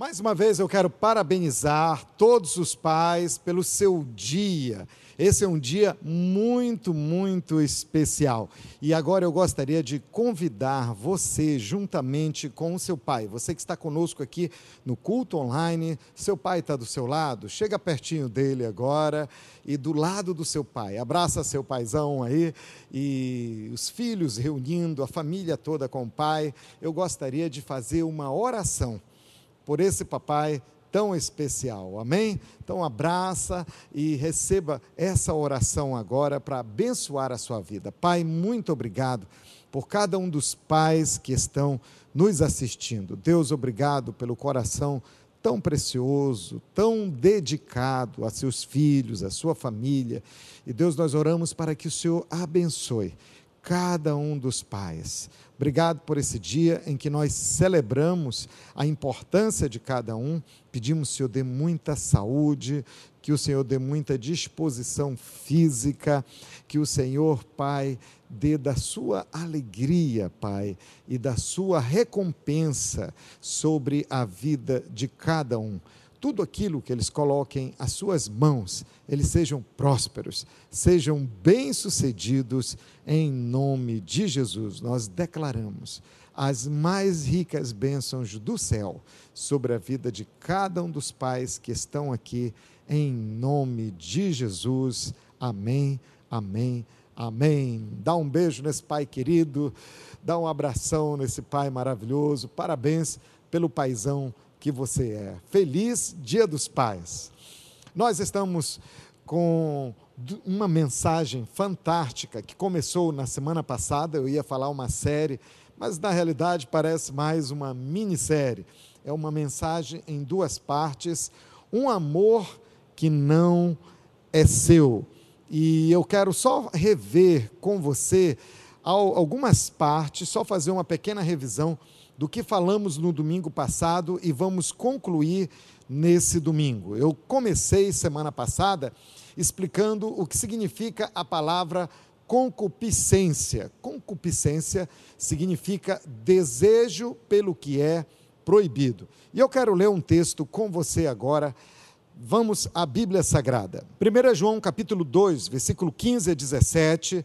Mais uma vez eu quero parabenizar todos os pais pelo seu dia. Esse é um dia muito, muito especial. E agora eu gostaria de convidar você, juntamente com o seu pai, você que está conosco aqui no culto online, seu pai está do seu lado, chega pertinho dele agora e do lado do seu pai. Abraça seu paizão aí e os filhos reunindo, a família toda com o pai. Eu gostaria de fazer uma oração por esse papai tão especial. Amém? Então abraça e receba essa oração agora para abençoar a sua vida. Pai, muito obrigado por cada um dos pais que estão nos assistindo. Deus, obrigado pelo coração tão precioso, tão dedicado a seus filhos, a sua família. E Deus, nós oramos para que o Senhor abençoe cada um dos pais. Obrigado por esse dia em que nós celebramos a importância de cada um. Pedimos, Senhor, dê muita saúde, que o Senhor dê muita disposição física, que o Senhor, Pai, dê da sua alegria, Pai, e da sua recompensa sobre a vida de cada um tudo aquilo que eles coloquem às suas mãos, eles sejam prósperos, sejam bem-sucedidos em nome de Jesus. Nós declaramos as mais ricas bênçãos do céu sobre a vida de cada um dos pais que estão aqui, em nome de Jesus. Amém, amém, amém. Dá um beijo nesse pai querido, dá um abração nesse pai maravilhoso. Parabéns pelo paizão que você é. Feliz Dia dos Pais. Nós estamos com uma mensagem fantástica que começou na semana passada. Eu ia falar uma série, mas na realidade parece mais uma minissérie. É uma mensagem em duas partes. Um amor que não é seu. E eu quero só rever com você algumas partes, só fazer uma pequena revisão do que falamos no domingo passado e vamos concluir nesse domingo. Eu comecei semana passada explicando o que significa a palavra concupiscência. Concupiscência significa desejo pelo que é proibido. E eu quero ler um texto com você agora. Vamos à Bíblia Sagrada. 1 João capítulo 2, versículo 15 a 17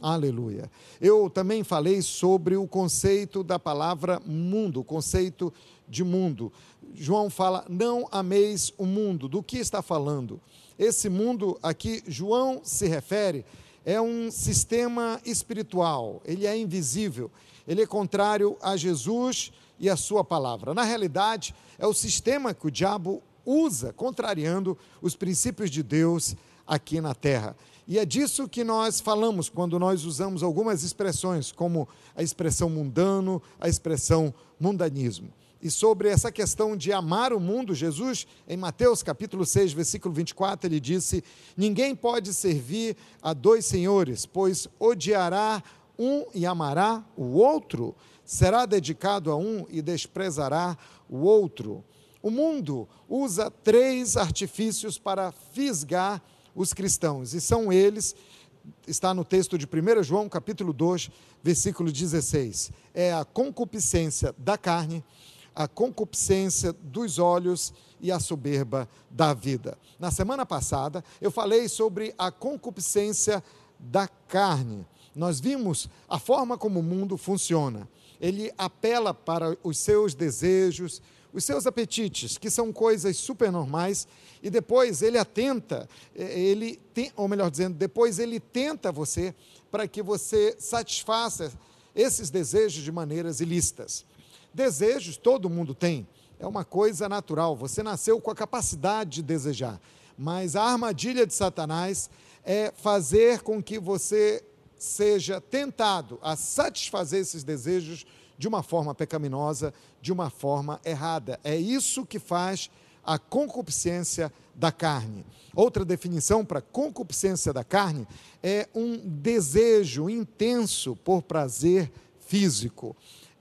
Aleluia. Eu também falei sobre o conceito da palavra mundo, o conceito de mundo. João fala: não ameis o mundo. Do que está falando? Esse mundo aqui, João se refere, é um sistema espiritual, ele é invisível, ele é contrário a Jesus e a sua palavra. Na realidade, é o sistema que o diabo usa, contrariando os princípios de Deus aqui na terra. E é disso que nós falamos quando nós usamos algumas expressões, como a expressão mundano, a expressão mundanismo. E sobre essa questão de amar o mundo, Jesus, em Mateus capítulo 6, versículo 24, ele disse: Ninguém pode servir a dois senhores, pois odiará um e amará o outro, será dedicado a um e desprezará o outro. O mundo usa três artifícios para fisgar os cristãos, e são eles, está no texto de 1 João, capítulo 2, versículo 16. É a concupiscência da carne, a concupiscência dos olhos e a soberba da vida. Na semana passada, eu falei sobre a concupiscência da carne. Nós vimos a forma como o mundo funciona. Ele apela para os seus desejos, os seus apetites, que são coisas supernormais, e depois ele atenta, eh, ele tem, ou melhor dizendo, depois ele tenta você para que você satisfaça esses desejos de maneiras ilícitas. Desejos todo mundo tem, é uma coisa natural, você nasceu com a capacidade de desejar, mas a armadilha de Satanás é fazer com que você seja tentado a satisfazer esses desejos de uma forma pecaminosa, de uma forma errada. É isso que faz a concupiscência da carne. Outra definição para concupiscência da carne é um desejo intenso por prazer físico.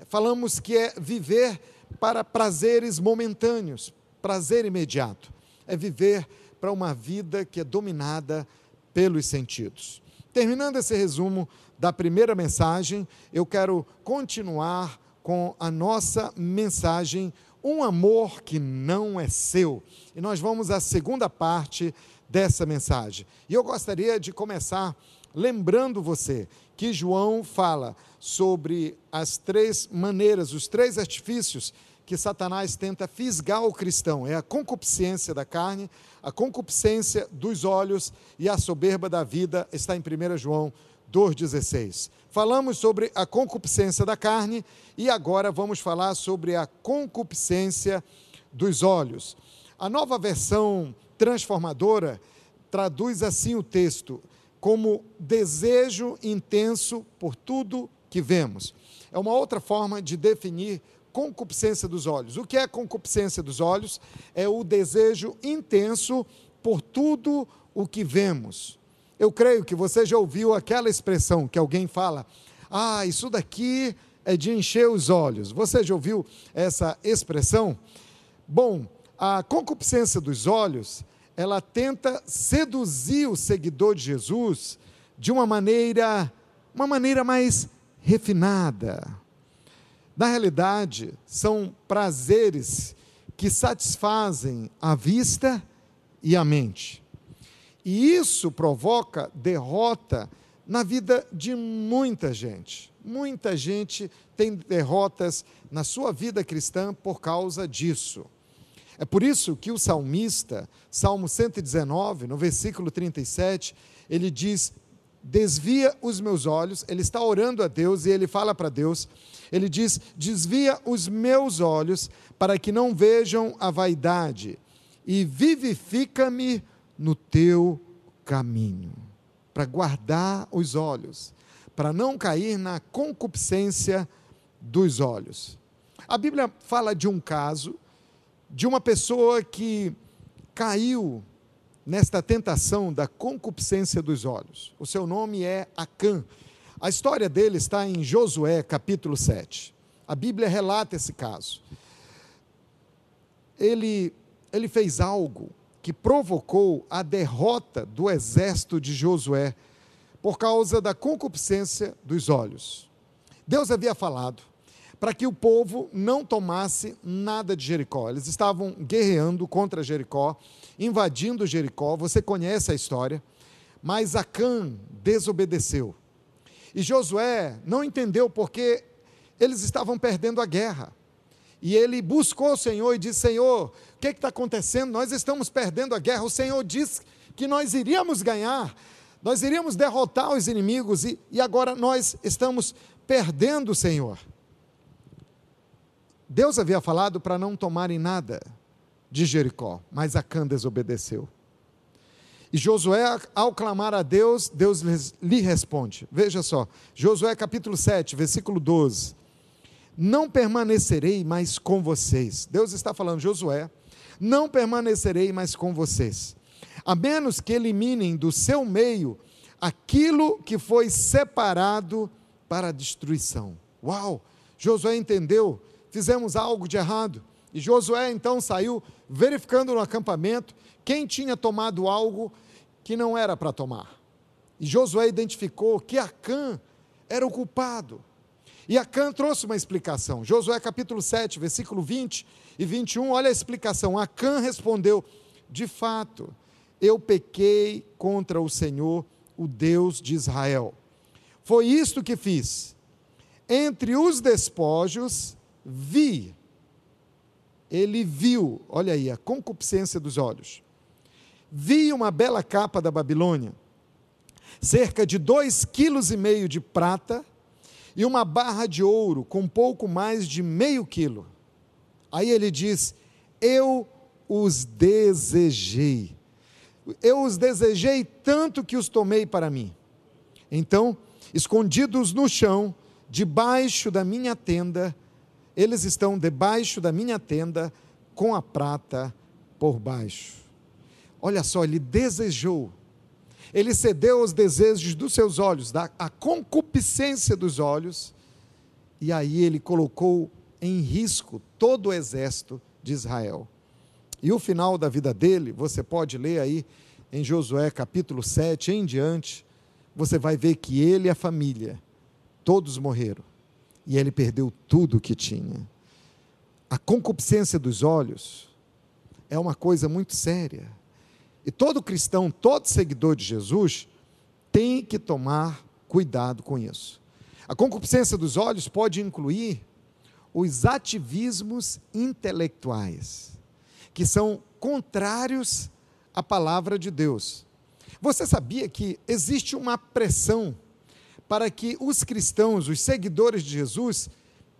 Falamos que é viver para prazeres momentâneos, prazer imediato. É viver para uma vida que é dominada pelos sentidos. Terminando esse resumo da primeira mensagem, eu quero continuar com a nossa mensagem um amor que não é seu. E nós vamos à segunda parte dessa mensagem. E eu gostaria de começar lembrando você que João fala sobre as três maneiras, os três artifícios que Satanás tenta fisgar o cristão: é a concupiscência da carne, a concupiscência dos olhos e a soberba da vida, está em 1 João 2,16. Falamos sobre a concupiscência da carne e agora vamos falar sobre a concupiscência dos olhos. A nova versão transformadora traduz assim o texto, como desejo intenso por tudo que vemos. É uma outra forma de definir concupiscência dos olhos. O que é concupiscência dos olhos? É o desejo intenso por tudo o que vemos. Eu creio que você já ouviu aquela expressão que alguém fala: ah, isso daqui é de encher os olhos. Você já ouviu essa expressão? Bom, a concupiscência dos olhos, ela tenta seduzir o seguidor de Jesus de uma maneira, uma maneira mais refinada. Na realidade, são prazeres que satisfazem a vista e a mente. E isso provoca derrota na vida de muita gente. Muita gente tem derrotas na sua vida cristã por causa disso. É por isso que o salmista, Salmo 119, no versículo 37, ele diz: Desvia os meus olhos. Ele está orando a Deus e ele fala para Deus: Ele diz: Desvia os meus olhos para que não vejam a vaidade e vivifica-me no teu caminho, para guardar os olhos, para não cair na concupiscência dos olhos. A Bíblia fala de um caso de uma pessoa que caiu nesta tentação da concupiscência dos olhos. O seu nome é Acã. A história dele está em Josué, capítulo 7. A Bíblia relata esse caso. Ele, ele fez algo que provocou a derrota do exército de Josué por causa da concupiscência dos olhos. Deus havia falado para que o povo não tomasse nada de Jericó. Eles estavam guerreando contra Jericó, invadindo Jericó. Você conhece a história. Mas Acã desobedeceu. E Josué não entendeu porque eles estavam perdendo a guerra. E ele buscou o Senhor e disse: Senhor, o que está acontecendo? Nós estamos perdendo a guerra. O Senhor disse que nós iríamos ganhar, nós iríamos derrotar os inimigos e, e agora nós estamos perdendo, Senhor. Deus havia falado para não tomarem nada de Jericó, mas Acã desobedeceu. E Josué, ao clamar a Deus, Deus lhe responde. Veja só, Josué capítulo 7, versículo 12 não permanecerei mais com vocês. Deus está falando, Josué, não permanecerei mais com vocês, a menos que eliminem do seu meio aquilo que foi separado para a destruição. Uau! Josué entendeu, fizemos algo de errado. E Josué então saiu verificando no acampamento quem tinha tomado algo que não era para tomar. E Josué identificou que Acã era o culpado. E Acã trouxe uma explicação. Josué capítulo 7, versículo 20 e 21, olha a explicação. Acã respondeu: De fato, eu pequei contra o Senhor, o Deus de Israel. Foi isto que fiz. Entre os despojos, vi. Ele viu, olha aí, a concupiscência dos olhos. Vi uma bela capa da Babilônia, cerca de dois quilos e meio de prata e uma barra de ouro com pouco mais de meio quilo. Aí ele diz: Eu os desejei. Eu os desejei tanto que os tomei para mim. Então, escondidos no chão, debaixo da minha tenda, eles estão debaixo da minha tenda com a prata por baixo. Olha só, ele desejou, ele cedeu aos desejos dos seus olhos, da a concupiscência dos olhos, e aí ele colocou em risco todo o exército de Israel. E o final da vida dele, você pode ler aí em Josué capítulo 7 em diante, você vai ver que ele e a família, todos morreram. E ele perdeu tudo o que tinha. A concupiscência dos olhos é uma coisa muito séria. E todo cristão, todo seguidor de Jesus, tem que tomar cuidado com isso. A concupiscência dos olhos pode incluir os ativismos intelectuais, que são contrários à palavra de Deus. Você sabia que existe uma pressão para que os cristãos, os seguidores de Jesus,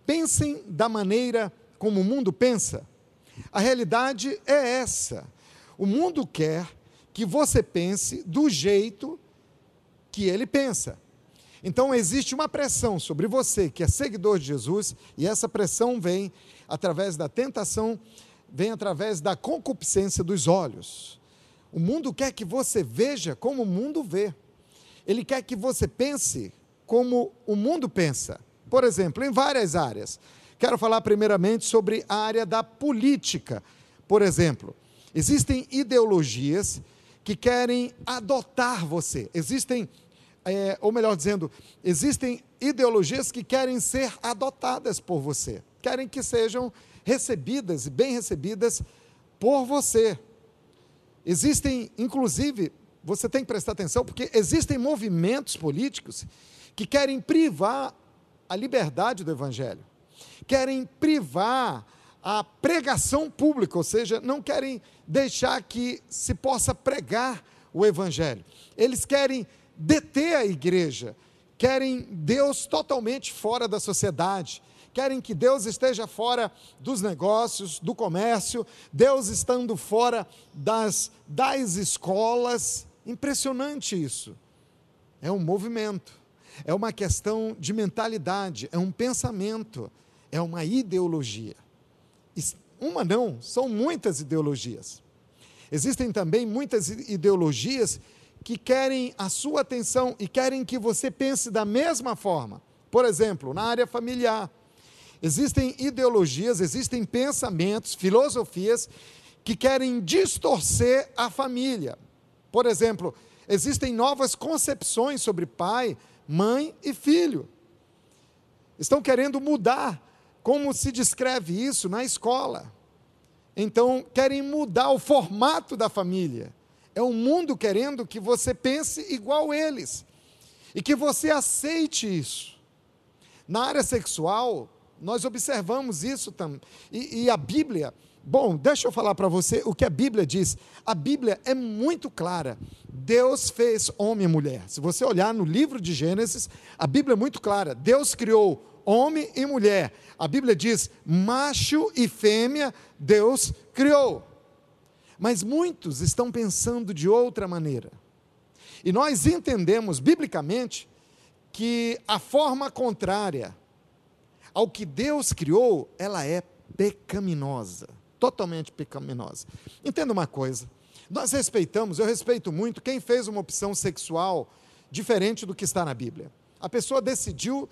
pensem da maneira como o mundo pensa? A realidade é essa. O mundo quer que você pense do jeito que ele pensa. Então existe uma pressão sobre você que é seguidor de Jesus, e essa pressão vem através da tentação, vem através da concupiscência dos olhos. O mundo quer que você veja como o mundo vê. Ele quer que você pense como o mundo pensa. Por exemplo, em várias áreas. Quero falar primeiramente sobre a área da política. Por exemplo, existem ideologias que querem adotar você. Existem é, ou melhor dizendo, existem ideologias que querem ser adotadas por você, querem que sejam recebidas e bem recebidas por você. Existem, inclusive, você tem que prestar atenção, porque existem movimentos políticos que querem privar a liberdade do Evangelho, querem privar a pregação pública, ou seja, não querem deixar que se possa pregar o Evangelho. Eles querem deter a igreja, querem Deus totalmente fora da sociedade, querem que Deus esteja fora dos negócios, do comércio, Deus estando fora das, das escolas. Impressionante isso. É um movimento, é uma questão de mentalidade, é um pensamento, é uma ideologia. Uma não, são muitas ideologias. Existem também muitas ideologias que querem a sua atenção e querem que você pense da mesma forma. Por exemplo, na área familiar, existem ideologias, existem pensamentos, filosofias que querem distorcer a família. Por exemplo, existem novas concepções sobre pai, mãe e filho. Estão querendo mudar como se descreve isso na escola. Então, querem mudar o formato da família. É o mundo querendo que você pense igual eles e que você aceite isso. Na área sexual, nós observamos isso também. E, e, a Bíblia, bom, deixa eu falar para você o que a Bíblia diz. A Bíblia é muito clara. Deus fez homem e mulher. Se você olhar no livro de Gênesis, a Bíblia é muito clara. Deus criou homem e mulher. A Bíblia diz macho e fêmea, Deus criou. Mas muitos estão pensando de outra maneira. E nós entendemos biblicamente que a forma contrária ao que Deus criou, ela é pecaminosa, totalmente pecaminosa. Entenda uma coisa, nós respeitamos, eu respeito muito quem fez uma opção sexual diferente do que está na Bíblia. A pessoa decidiu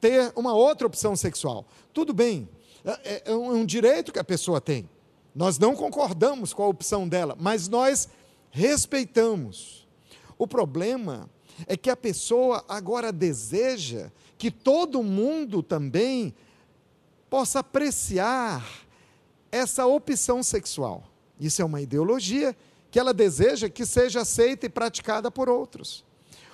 ter uma outra opção sexual. Tudo bem, é, é um direito que a pessoa tem. Nós não concordamos com a opção dela, mas nós respeitamos. O problema é que a pessoa agora deseja que todo mundo também possa apreciar essa opção sexual. Isso é uma ideologia que ela deseja que seja aceita e praticada por outros.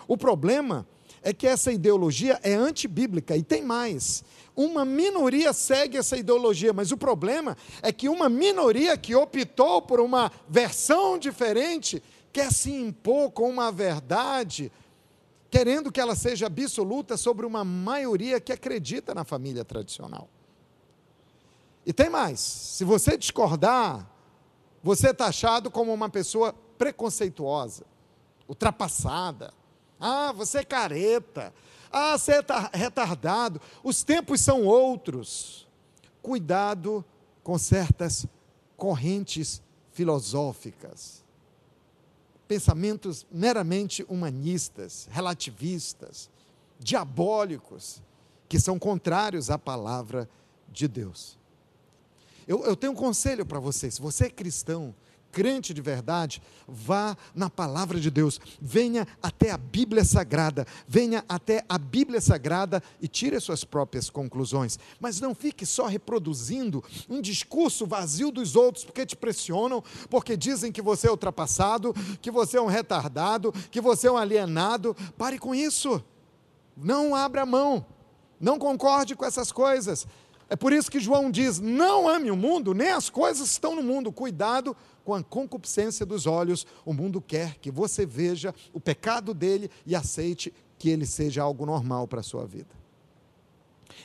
O problema é que essa ideologia é antibíblica e tem mais. Uma minoria segue essa ideologia, mas o problema é que uma minoria que optou por uma versão diferente quer se impor com uma verdade, querendo que ela seja absoluta sobre uma maioria que acredita na família tradicional. E tem mais: se você discordar, você é taxado como uma pessoa preconceituosa, ultrapassada ah, você é careta. Ah, você está retardado, os tempos são outros. Cuidado com certas correntes filosóficas, pensamentos meramente humanistas, relativistas, diabólicos, que são contrários à palavra de Deus. Eu, eu tenho um conselho para você: se você é cristão, crente de verdade, vá na palavra de Deus, venha até a Bíblia Sagrada, venha até a Bíblia Sagrada e tire as suas próprias conclusões. Mas não fique só reproduzindo um discurso vazio dos outros, porque te pressionam, porque dizem que você é ultrapassado, que você é um retardado, que você é um alienado. Pare com isso. Não abra mão. Não concorde com essas coisas. É por isso que João diz: não ame o mundo, nem as coisas que estão no mundo. Cuidado com a concupiscência dos olhos. O mundo quer que você veja o pecado dele e aceite que ele seja algo normal para a sua vida.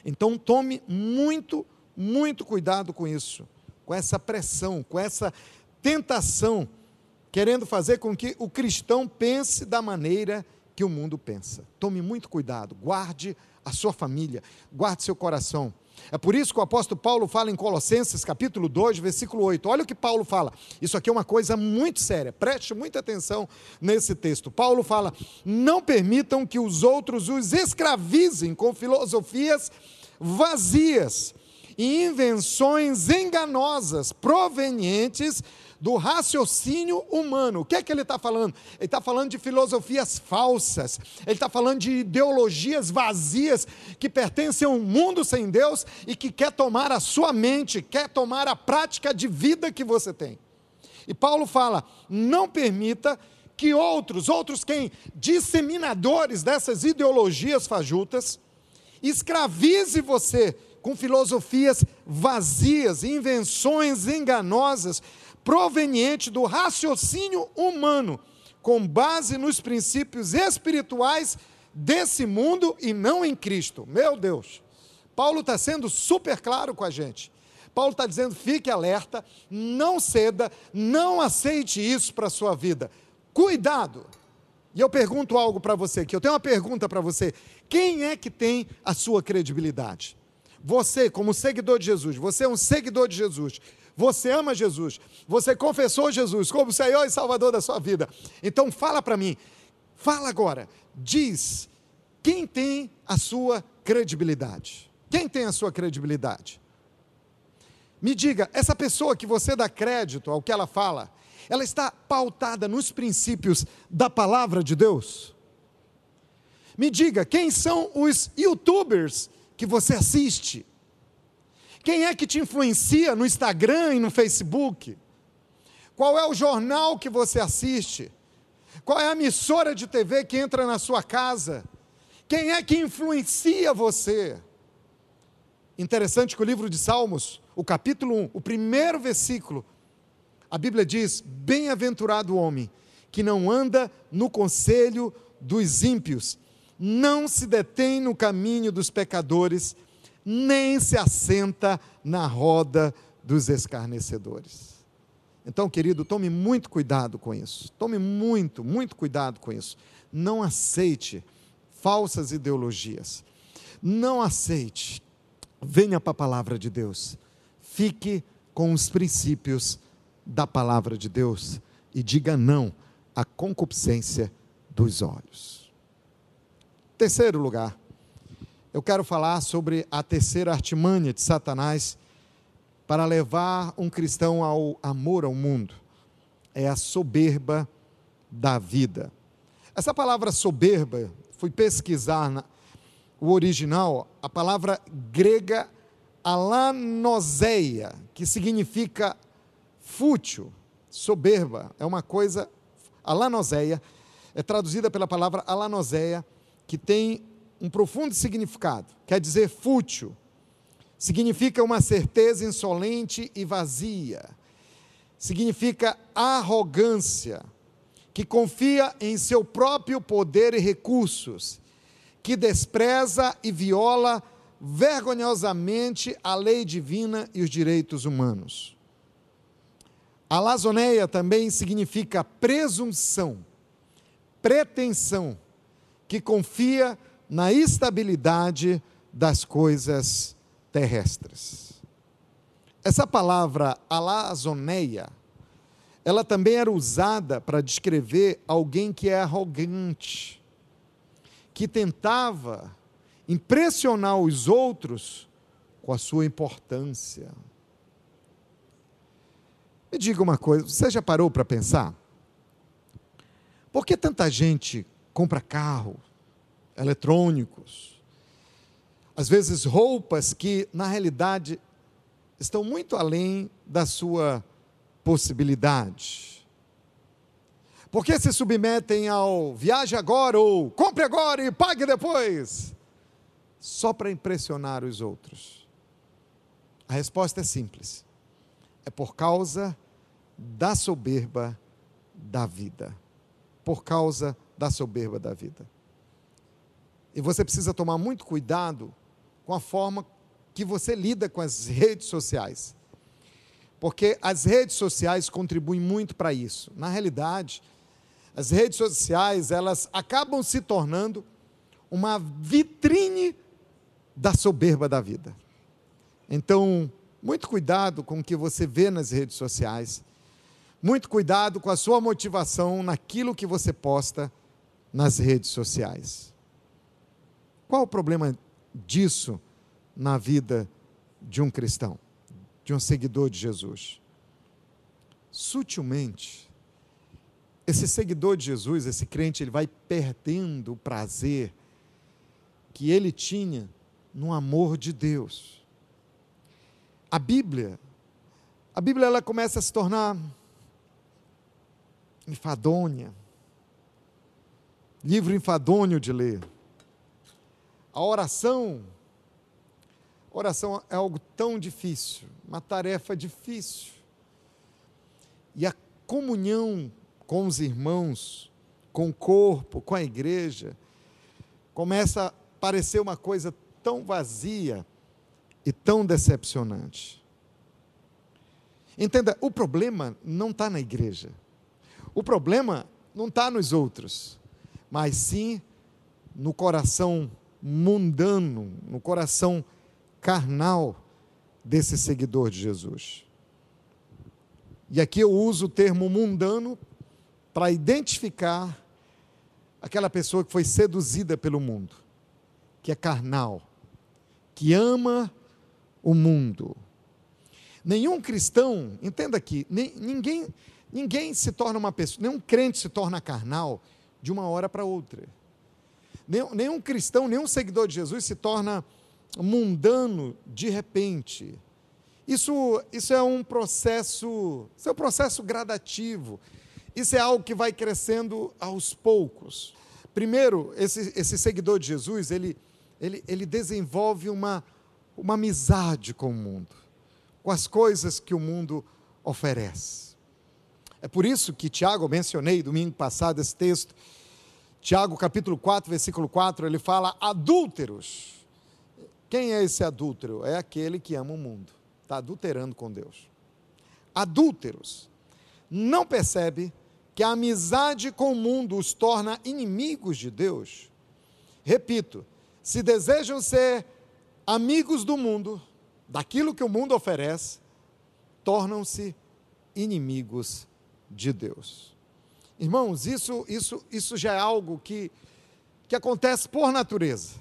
Então tome muito, muito cuidado com isso, com essa pressão, com essa tentação, querendo fazer com que o cristão pense da maneira que o mundo pensa. Tome muito cuidado, guarde a sua família, guarde seu coração. É por isso que o apóstolo Paulo fala em Colossenses capítulo 2, versículo 8. Olha o que Paulo fala. Isso aqui é uma coisa muito séria. Preste muita atenção nesse texto. Paulo fala: "Não permitam que os outros os escravizem com filosofias vazias e invenções enganosas provenientes do raciocínio humano. O que é que ele está falando? Ele está falando de filosofias falsas, ele está falando de ideologias vazias que pertencem a um mundo sem Deus e que quer tomar a sua mente, quer tomar a prática de vida que você tem. E Paulo fala: não permita que outros, outros quem? Disseminadores dessas ideologias fajutas, escravize você com filosofias vazias, invenções enganosas, proveniente do raciocínio humano, com base nos princípios espirituais desse mundo e não em Cristo. Meu Deus! Paulo está sendo super claro com a gente. Paulo está dizendo: fique alerta, não ceda, não aceite isso para a sua vida. Cuidado! E eu pergunto algo para você aqui, eu tenho uma pergunta para você: quem é que tem a sua credibilidade? Você, como seguidor de Jesus, você é um seguidor de Jesus, você ama Jesus, você confessou Jesus como Senhor e Salvador da sua vida. Então fala para mim, fala agora, diz quem tem a sua credibilidade. Quem tem a sua credibilidade? Me diga, essa pessoa que você dá crédito ao que ela fala, ela está pautada nos princípios da palavra de Deus? Me diga, quem são os youtubers que você assiste? Quem é que te influencia no Instagram e no Facebook? Qual é o jornal que você assiste? Qual é a emissora de TV que entra na sua casa? Quem é que influencia você? Interessante que o livro de Salmos, o capítulo 1, o primeiro versículo, a Bíblia diz: Bem-aventurado o homem que não anda no conselho dos ímpios, não se detém no caminho dos pecadores, nem se assenta na roda dos escarnecedores. Então, querido, tome muito cuidado com isso. Tome muito, muito cuidado com isso. Não aceite falsas ideologias. Não aceite. Venha para a palavra de Deus. Fique com os princípios da palavra de Deus e diga não à concupiscência dos olhos. Terceiro lugar, eu quero falar sobre a terceira artimanha de Satanás para levar um cristão ao amor ao mundo. É a soberba da vida. Essa palavra soberba, fui pesquisar na, o original, a palavra grega alanoseia, que significa fútil, soberba, é uma coisa, alanoseia, é traduzida pela palavra alanoseia, que tem um profundo significado, quer dizer fútil, significa uma certeza insolente e vazia, significa arrogância, que confia em seu próprio poder e recursos, que despreza e viola vergonhosamente a lei divina e os direitos humanos. A lazoneia também significa presunção, pretensão, que confia na estabilidade das coisas terrestres. Essa palavra alazoneia, ela também era usada para descrever alguém que é arrogante, que tentava impressionar os outros com a sua importância. Me diga uma coisa, você já parou para pensar? Por que tanta gente compra carro, eletrônicos, às vezes roupas que, na realidade, estão muito além da sua possibilidade? Por que se submetem ao viaje agora ou compre agora e pague depois? Só para impressionar os outros. A resposta é simples. É por causa da soberba da vida por causa da soberba da vida. E você precisa tomar muito cuidado com a forma que você lida com as redes sociais. Porque as redes sociais contribuem muito para isso. Na realidade, as redes sociais, elas acabam se tornando uma vitrine da soberba da vida. Então, muito cuidado com o que você vê nas redes sociais muito cuidado com a sua motivação naquilo que você posta nas redes sociais. Qual o problema disso na vida de um cristão, de um seguidor de Jesus? Sutilmente, esse seguidor de Jesus, esse crente, ele vai perdendo o prazer que ele tinha no amor de Deus. A Bíblia, a Bíblia ela começa a se tornar enfadônia. Livro enfadônio de ler. A oração, oração é algo tão difícil, uma tarefa difícil. E a comunhão com os irmãos, com o corpo, com a igreja, começa a parecer uma coisa tão vazia e tão decepcionante. Entenda, o problema não está na igreja. O problema não está nos outros, mas sim no coração mundano, no coração carnal desse seguidor de Jesus. E aqui eu uso o termo mundano para identificar aquela pessoa que foi seduzida pelo mundo, que é carnal, que ama o mundo. Nenhum cristão, entenda aqui, ninguém Ninguém se torna uma pessoa, nenhum crente se torna carnal de uma hora para outra. Nenhum, cristão, nenhum seguidor de Jesus se torna mundano de repente. Isso, isso é um processo, isso é um processo gradativo. Isso é algo que vai crescendo aos poucos. Primeiro, esse, esse seguidor de Jesus, ele, ele, ele desenvolve uma, uma amizade com o mundo, com as coisas que o mundo oferece. É por isso que Tiago, mencionei domingo passado esse texto, Tiago capítulo 4, versículo 4, ele fala adúlteros. Quem é esse adúltero? É aquele que ama o mundo, está adulterando com Deus. Adúlteros. Não percebe que a amizade com o mundo os torna inimigos de Deus? Repito, se desejam ser amigos do mundo, daquilo que o mundo oferece, tornam-se inimigos de Deus. Irmãos, isso, isso, isso já é algo que, que acontece por natureza.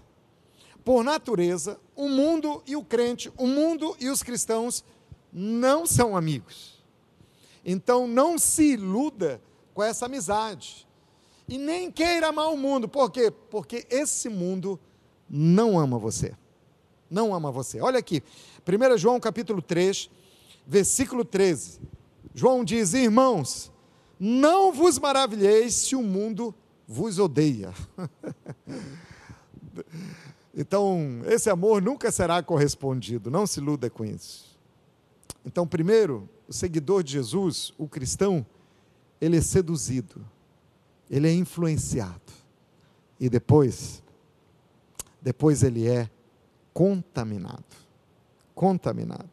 Por natureza, o mundo e o crente, o mundo e os cristãos não são amigos. Então não se iluda com essa amizade. E nem queira amar o mundo. Por quê? Porque esse mundo não ama você. Não ama você. Olha aqui, 1 João capítulo 3, versículo 13. João diz: Irmãos, não vos maravilheis se o mundo vos odeia. então, esse amor nunca será correspondido, não se iluda com isso. Então, primeiro, o seguidor de Jesus, o cristão, ele é seduzido, ele é influenciado. E depois, depois ele é contaminado. Contaminado.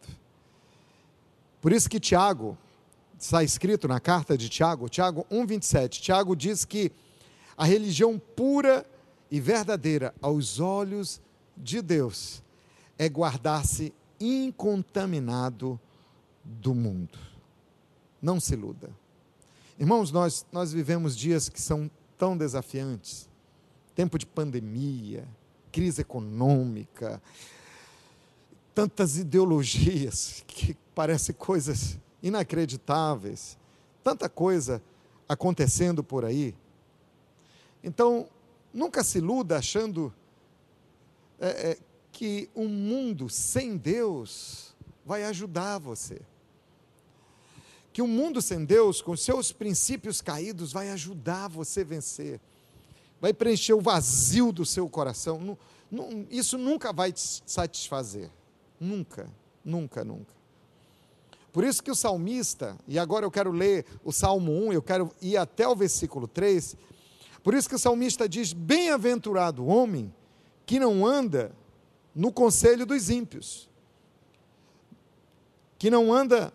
Por isso que Tiago, está escrito na carta de Tiago, Tiago 1,27. Tiago diz que a religião pura e verdadeira aos olhos de Deus é guardar-se incontaminado do mundo. Não se iluda. Irmãos, nós, nós vivemos dias que são tão desafiantes tempo de pandemia, crise econômica, tantas ideologias que parecem coisas inacreditáveis, tanta coisa acontecendo por aí. Então, nunca se iluda achando é, é, que um mundo sem Deus vai ajudar você. Que um mundo sem Deus, com seus princípios caídos, vai ajudar você a vencer. Vai preencher o vazio do seu coração. Isso nunca vai te satisfazer. Nunca, nunca, nunca. Por isso que o salmista, e agora eu quero ler o Salmo 1, eu quero ir até o versículo 3. Por isso que o salmista diz: Bem-aventurado o homem que não anda no conselho dos ímpios, que não anda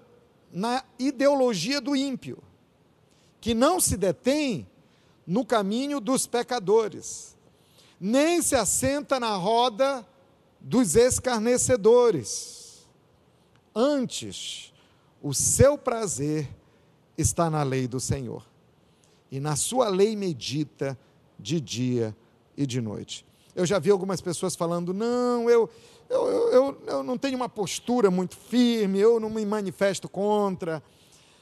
na ideologia do ímpio, que não se detém no caminho dos pecadores, nem se assenta na roda dos escarnecedores. Antes, o seu prazer está na lei do Senhor, e na sua lei medita de dia e de noite. Eu já vi algumas pessoas falando: não, eu, eu, eu, eu não tenho uma postura muito firme, eu não me manifesto contra.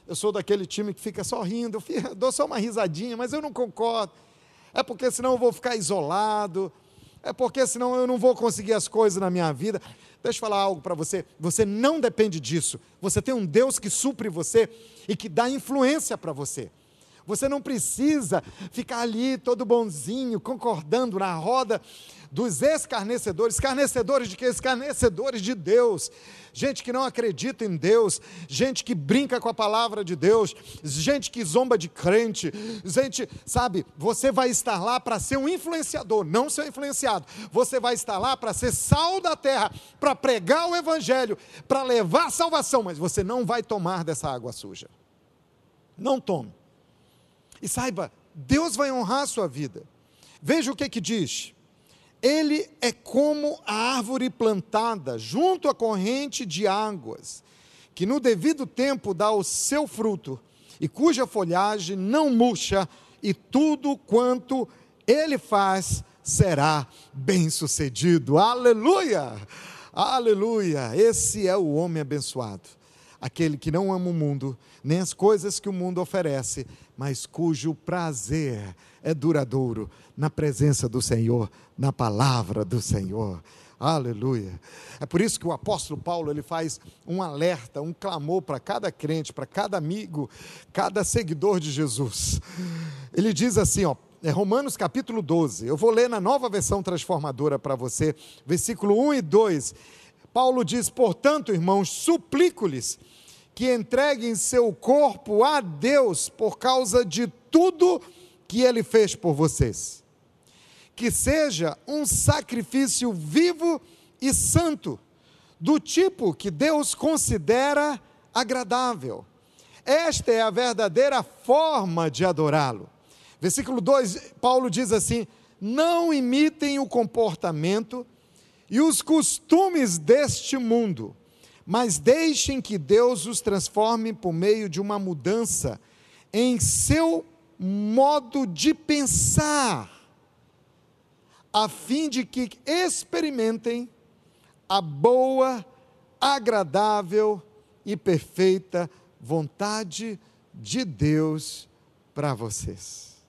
Eu sou daquele time que fica só rindo, eu dou só uma risadinha, mas eu não concordo. É porque senão eu vou ficar isolado, é porque senão eu não vou conseguir as coisas na minha vida. Deixa eu falar algo para você. Você não depende disso. Você tem um Deus que supre você e que dá influência para você. Você não precisa ficar ali todo bonzinho, concordando na roda dos escarnecedores. Escarnecedores de quê? Escarnecedores de Deus. Gente que não acredita em Deus, gente que brinca com a palavra de Deus, gente que zomba de crente, gente, sabe, você vai estar lá para ser um influenciador, não ser influenciado. Você vai estar lá para ser sal da terra, para pregar o evangelho, para levar salvação, mas você não vai tomar dessa água suja. Não tome. E saiba, Deus vai honrar a sua vida. Veja o que que diz. Ele é como a árvore plantada junto à corrente de águas, que no devido tempo dá o seu fruto, e cuja folhagem não murcha, e tudo quanto ele faz será bem-sucedido. Aleluia! Aleluia! Esse é o homem abençoado, aquele que não ama o mundo, nem as coisas que o mundo oferece, mas cujo prazer é duradouro na presença do Senhor, na palavra do Senhor. Aleluia. É por isso que o apóstolo Paulo ele faz um alerta, um clamor para cada crente, para cada amigo, cada seguidor de Jesus. Ele diz assim, ó, é Romanos capítulo 12. Eu vou ler na nova versão transformadora para você, versículo 1 e 2. Paulo diz: "Portanto, irmãos, suplico-lhes que entreguem seu corpo a Deus por causa de tudo que ele fez por vocês. Que seja um sacrifício vivo e santo, do tipo que Deus considera agradável. Esta é a verdadeira forma de adorá-lo. Versículo 2, Paulo diz assim: Não imitem o comportamento e os costumes deste mundo mas deixem que Deus os transforme por meio de uma mudança em seu modo de pensar, a fim de que experimentem a boa, agradável e perfeita vontade de Deus para vocês.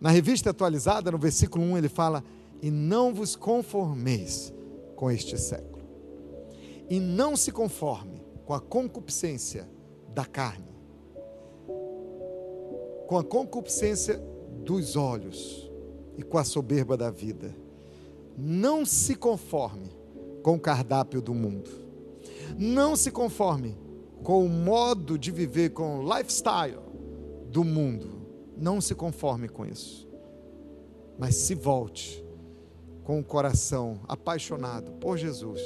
Na revista atualizada, no versículo 1, ele fala: E não vos conformeis com este século. E não se conforme com a concupiscência da carne, com a concupiscência dos olhos e com a soberba da vida. Não se conforme com o cardápio do mundo. Não se conforme com o modo de viver, com o lifestyle do mundo. Não se conforme com isso. Mas se volte com o coração apaixonado por Jesus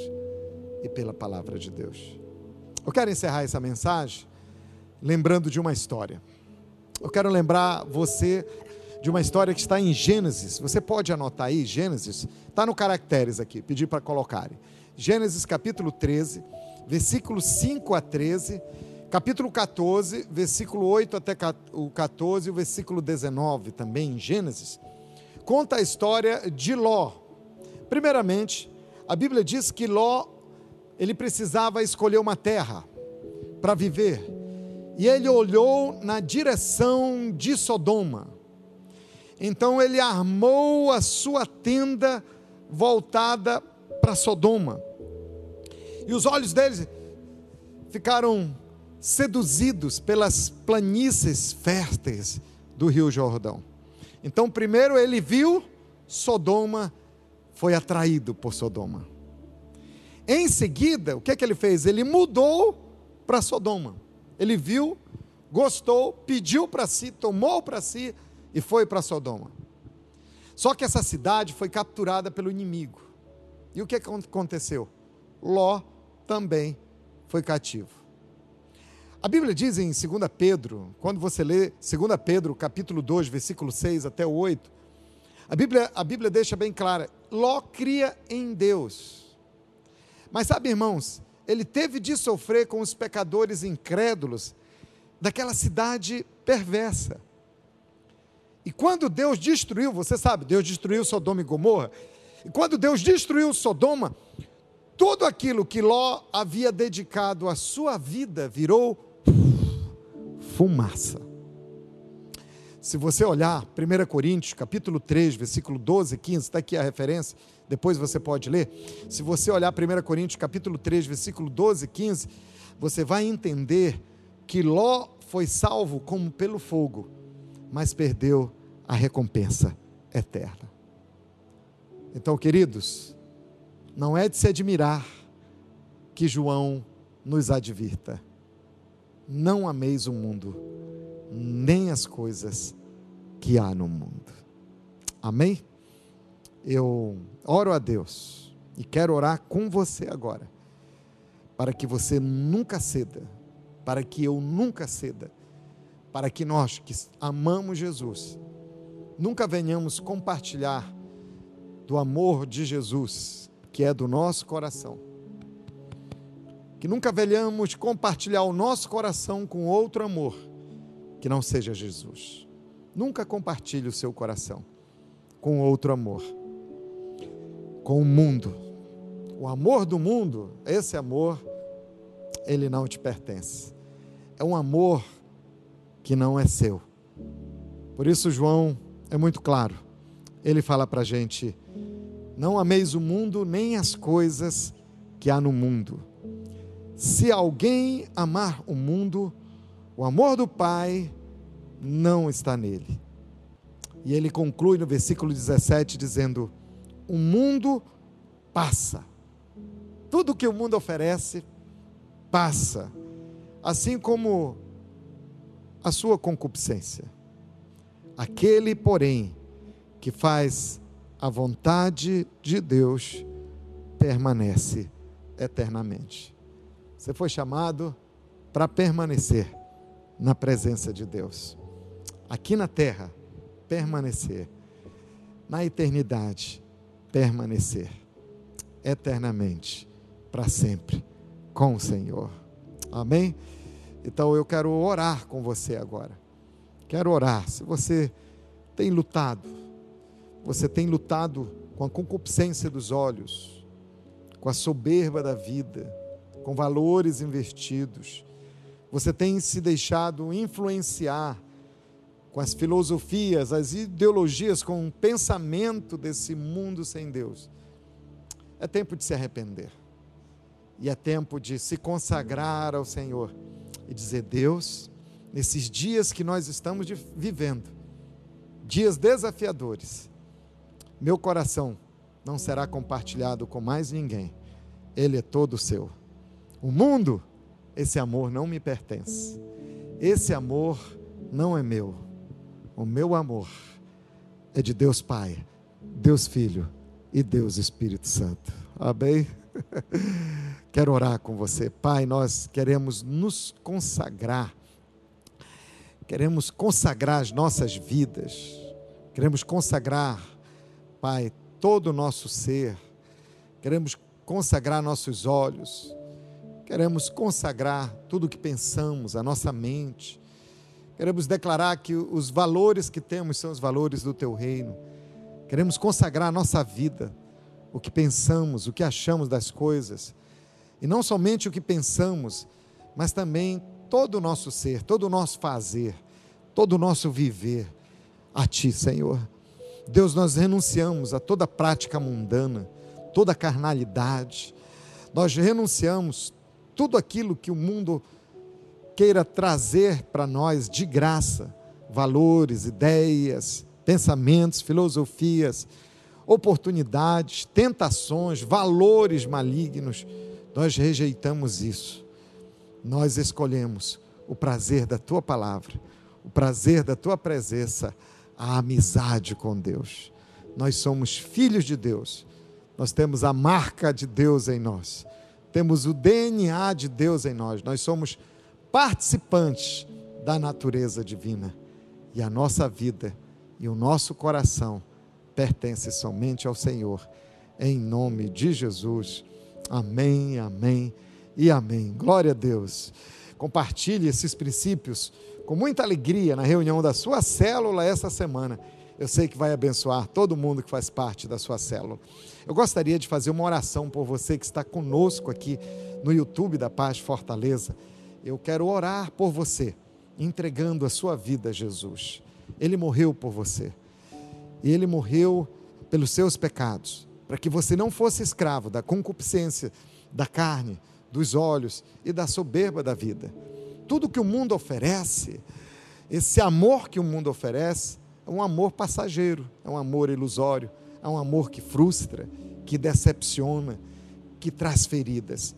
e pela palavra de Deus. Eu quero encerrar essa mensagem lembrando de uma história. Eu quero lembrar você de uma história que está em Gênesis. Você pode anotar aí, Gênesis, está no caracteres aqui, pedir para colocarem. Gênesis capítulo 13, versículos 5 a 13, capítulo 14, versículo 8 até o 14, o versículo 19 também em Gênesis, conta a história de Ló. Primeiramente, a Bíblia diz que Ló ele precisava escolher uma terra para viver. E ele olhou na direção de Sodoma. Então ele armou a sua tenda voltada para Sodoma. E os olhos deles ficaram seduzidos pelas planícies férteis do Rio Jordão. Então, primeiro ele viu Sodoma, foi atraído por Sodoma. Em seguida, o que é que ele fez? Ele mudou para Sodoma. Ele viu, gostou, pediu para si, tomou para si e foi para Sodoma. Só que essa cidade foi capturada pelo inimigo. E o que aconteceu? Ló também foi cativo. A Bíblia diz em 2 Pedro, quando você lê 2 Pedro, capítulo 2, versículo 6 até o 8, a Bíblia, a Bíblia deixa bem clara: Ló cria em Deus. Mas sabe, irmãos, ele teve de sofrer com os pecadores incrédulos daquela cidade perversa. E quando Deus destruiu, você sabe, Deus destruiu Sodoma e Gomorra. E quando Deus destruiu Sodoma, tudo aquilo que Ló havia dedicado à sua vida virou fumaça. Se você olhar 1 Coríntios, capítulo 3, versículo 12 e 15, está aqui a referência, depois você pode ler. Se você olhar 1 Coríntios, capítulo 3, versículo 12 e 15, você vai entender que Ló foi salvo como pelo fogo mas perdeu a recompensa eterna. Então, queridos, não é de se admirar que João nos advirta: não ameis o mundo, nem as coisas que há no mundo. Amém? Eu oro a Deus e quero orar com você agora, para que você nunca ceda, para que eu nunca ceda para que nós que amamos Jesus, nunca venhamos compartilhar do amor de Jesus, que é do nosso coração. Que nunca venhamos compartilhar o nosso coração com outro amor que não seja Jesus. Nunca compartilhe o seu coração com outro amor, com o mundo. O amor do mundo, esse amor, ele não te pertence. É um amor que não é seu. Por isso, João é muito claro. Ele fala para a gente: não ameis o mundo nem as coisas que há no mundo. Se alguém amar o mundo, o amor do Pai não está nele. E ele conclui no versículo 17 dizendo: O mundo passa. Tudo que o mundo oferece passa. Assim como a sua concupiscência. Aquele, porém, que faz a vontade de Deus permanece eternamente. Você foi chamado para permanecer na presença de Deus. Aqui na terra, permanecer. Na eternidade, permanecer. Eternamente, para sempre, com o Senhor. Amém? Então eu quero orar com você agora. Quero orar. Se você tem lutado, você tem lutado com a concupiscência dos olhos, com a soberba da vida, com valores investidos, você tem se deixado influenciar com as filosofias, as ideologias, com o pensamento desse mundo sem Deus. É tempo de se arrepender. E é tempo de se consagrar ao Senhor e dizer: Deus, nesses dias que nós estamos vivendo, dias desafiadores, meu coração não será compartilhado com mais ninguém, ele é todo seu. O mundo, esse amor não me pertence, esse amor não é meu, o meu amor é de Deus Pai, Deus Filho e Deus Espírito Santo. Amém? Quero orar com você. Pai, nós queremos nos consagrar, queremos consagrar as nossas vidas Queremos consagrar, Pai, todo o nosso ser. Queremos consagrar nossos olhos. Queremos consagrar tudo o que pensamos, a nossa mente. Queremos declarar que os valores que temos são os valores do teu reino. Queremos consagrar a nossa vida, o que pensamos, o que achamos das coisas. E não somente o que pensamos, mas também todo o nosso ser, todo o nosso fazer, todo o nosso viver a Ti, Senhor. Deus, nós renunciamos a toda prática mundana, toda carnalidade, nós renunciamos tudo aquilo que o mundo queira trazer para nós de graça, valores, ideias, pensamentos, filosofias, oportunidades, tentações, valores malignos, nós rejeitamos isso. Nós escolhemos o prazer da tua palavra, o prazer da tua presença, a amizade com Deus. Nós somos filhos de Deus, nós temos a marca de Deus em nós, temos o DNA de Deus em nós, nós somos participantes da natureza divina e a nossa vida e o nosso coração pertence somente ao Senhor. Em nome de Jesus. Amém, amém e amém. Glória a Deus. Compartilhe esses princípios com muita alegria na reunião da sua célula essa semana. Eu sei que vai abençoar todo mundo que faz parte da sua célula. Eu gostaria de fazer uma oração por você que está conosco aqui no YouTube da Paz Fortaleza. Eu quero orar por você, entregando a sua vida a Jesus. Ele morreu por você. E ele morreu pelos seus pecados, para que você não fosse escravo da concupiscência da carne, dos olhos e da soberba da vida. Tudo que o mundo oferece, esse amor que o mundo oferece, é um amor passageiro, é um amor ilusório, é um amor que frustra, que decepciona, que traz feridas.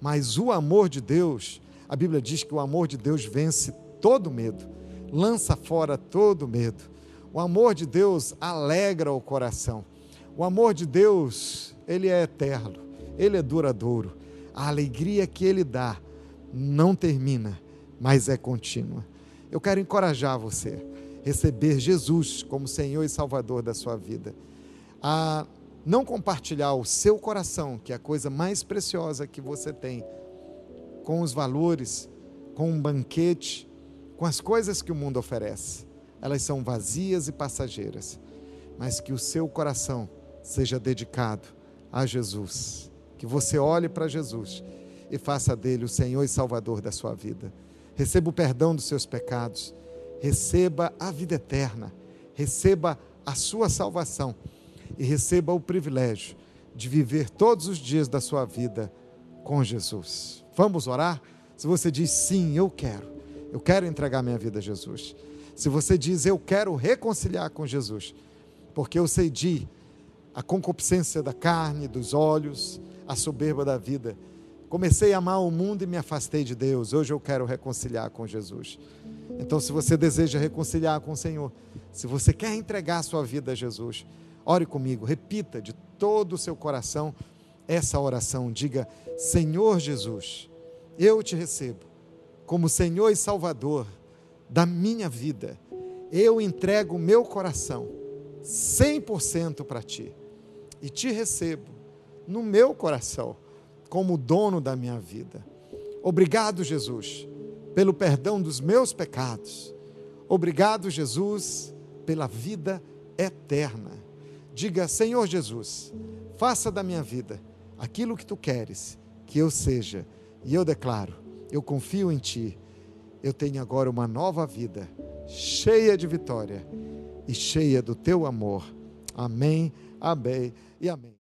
Mas o amor de Deus, a Bíblia diz que o amor de Deus vence todo medo, lança fora todo medo. O amor de Deus alegra o coração. O amor de Deus, ele é eterno, ele é duradouro. A alegria que ele dá não termina, mas é contínua. Eu quero encorajar você a receber Jesus como Senhor e Salvador da sua vida. A não compartilhar o seu coração, que é a coisa mais preciosa que você tem, com os valores, com um banquete, com as coisas que o mundo oferece elas são vazias e passageiras, mas que o seu coração seja dedicado a Jesus, que você olhe para Jesus e faça dele o Senhor e Salvador da sua vida. Receba o perdão dos seus pecados, receba a vida eterna, receba a sua salvação e receba o privilégio de viver todos os dias da sua vida com Jesus. Vamos orar? Se você diz sim, eu quero, eu quero entregar minha vida a Jesus. Se você diz, eu quero reconciliar com Jesus, porque eu cedi a concupiscência da carne, dos olhos, a soberba da vida. Comecei a amar o mundo e me afastei de Deus. Hoje eu quero reconciliar com Jesus. Então, se você deseja reconciliar com o Senhor, se você quer entregar sua vida a Jesus, ore comigo, repita de todo o seu coração essa oração. Diga: Senhor Jesus, eu te recebo como Senhor e Salvador da minha vida, eu entrego o meu coração 100% para ti e te recebo no meu coração como dono da minha vida. Obrigado, Jesus, pelo perdão dos meus pecados. Obrigado, Jesus, pela vida eterna. Diga, Senhor Jesus, faça da minha vida aquilo que tu queres que eu seja. E eu declaro, eu confio em ti eu tenho agora uma nova vida, cheia de vitória e cheia do teu amor. Amém, amém e amém.